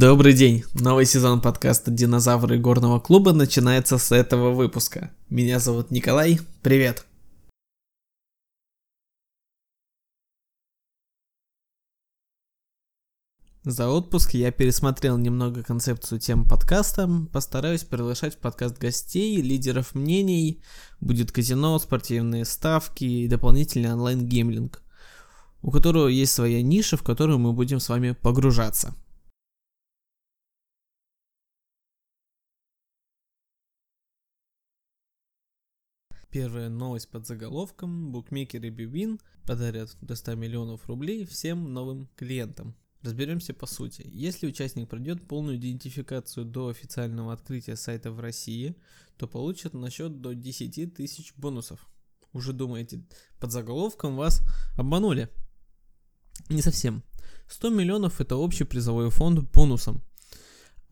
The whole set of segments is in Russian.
Добрый день! Новый сезон подкаста «Динозавры горного клуба» начинается с этого выпуска. Меня зовут Николай, привет! За отпуск я пересмотрел немного концепцию тем подкаста, постараюсь приглашать в подкаст гостей, лидеров мнений, будет казино, спортивные ставки и дополнительный онлайн-геймлинг, у которого есть своя ниша, в которую мы будем с вами погружаться – Первая новость под заголовком «Букмекеры Бивин подарят до 100 миллионов рублей всем новым клиентам». Разберемся по сути. Если участник пройдет полную идентификацию до официального открытия сайта в России, то получит на счет до 10 тысяч бонусов. Уже думаете, под заголовком вас обманули? Не совсем. 100 миллионов это общий призовой фонд бонусом.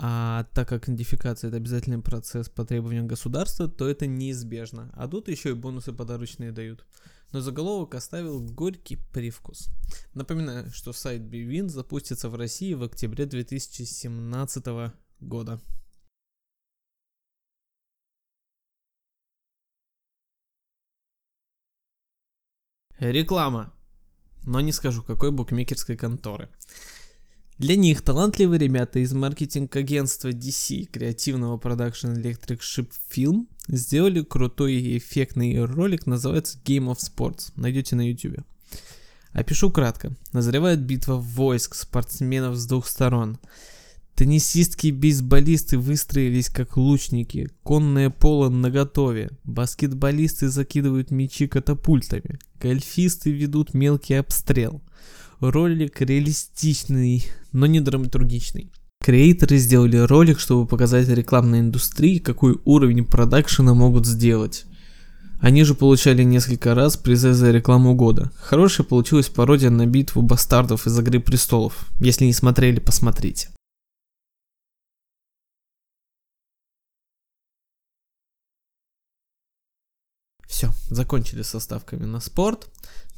А так как идентификация это обязательный процесс по требованиям государства, то это неизбежно. А тут еще и бонусы подарочные дают. Но заголовок оставил горький привкус. Напоминаю, что сайт Bwin запустится в России в октябре 2017 года. Реклама. Но не скажу, какой букмекерской конторы. Для них талантливые ребята из маркетинг-агентства DC, креативного продакшн Electric Ship Film, сделали крутой и эффектный ролик, называется Game of Sports. Найдете на YouTube. Опишу кратко. Назревает битва войск спортсменов с двух сторон. Теннисистки и бейсболисты выстроились как лучники, конное поло наготове, баскетболисты закидывают мячи катапультами, гольфисты ведут мелкий обстрел – Ролик реалистичный, но не драматургичный. Креаторы сделали ролик, чтобы показать рекламной индустрии, какой уровень продакшена могут сделать. Они же получали несколько раз призы за рекламу года. Хорошая получилась пародия на битву бастардов из Игры Престолов. Если не смотрели, посмотрите. Закончили со ставками на спорт.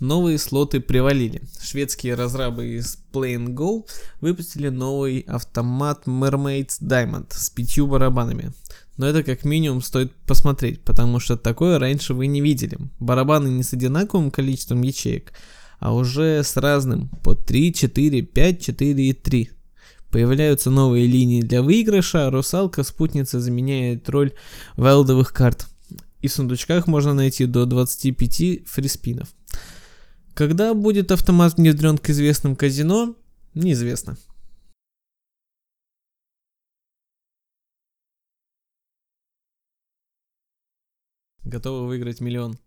Новые слоты привалили. Шведские разрабы из Play and Go выпустили новый автомат Mermaids Diamond с пятью барабанами. Но это как минимум стоит посмотреть, потому что такое раньше вы не видели. Барабаны не с одинаковым количеством ячеек, а уже с разным по 3, 4, 5, 4 и 3. Появляются новые линии для выигрыша, русалка спутница заменяет роль вайлдовых карт и в сундучках можно найти до 25 фриспинов. Когда будет автомат внедрен к известным казино, неизвестно. Готовы выиграть миллион.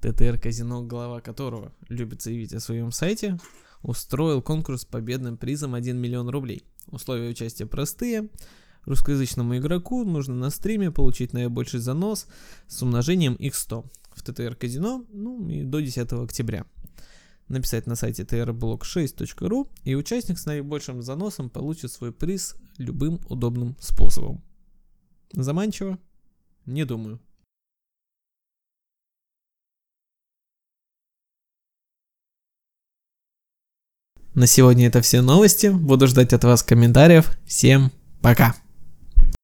ТТР казино, глава которого любит заявить о своем сайте, устроил конкурс с победным призом 1 миллион рублей. Условия участия простые. Русскоязычному игроку нужно на стриме получить наибольший занос с умножением x100 в TTR казино ну, и до 10 октября. Написать на сайте trblock6.ru и участник с наибольшим заносом получит свой приз любым удобным способом. Заманчиво? Не думаю. На сегодня это все новости. Буду ждать от вас комментариев. Всем пока.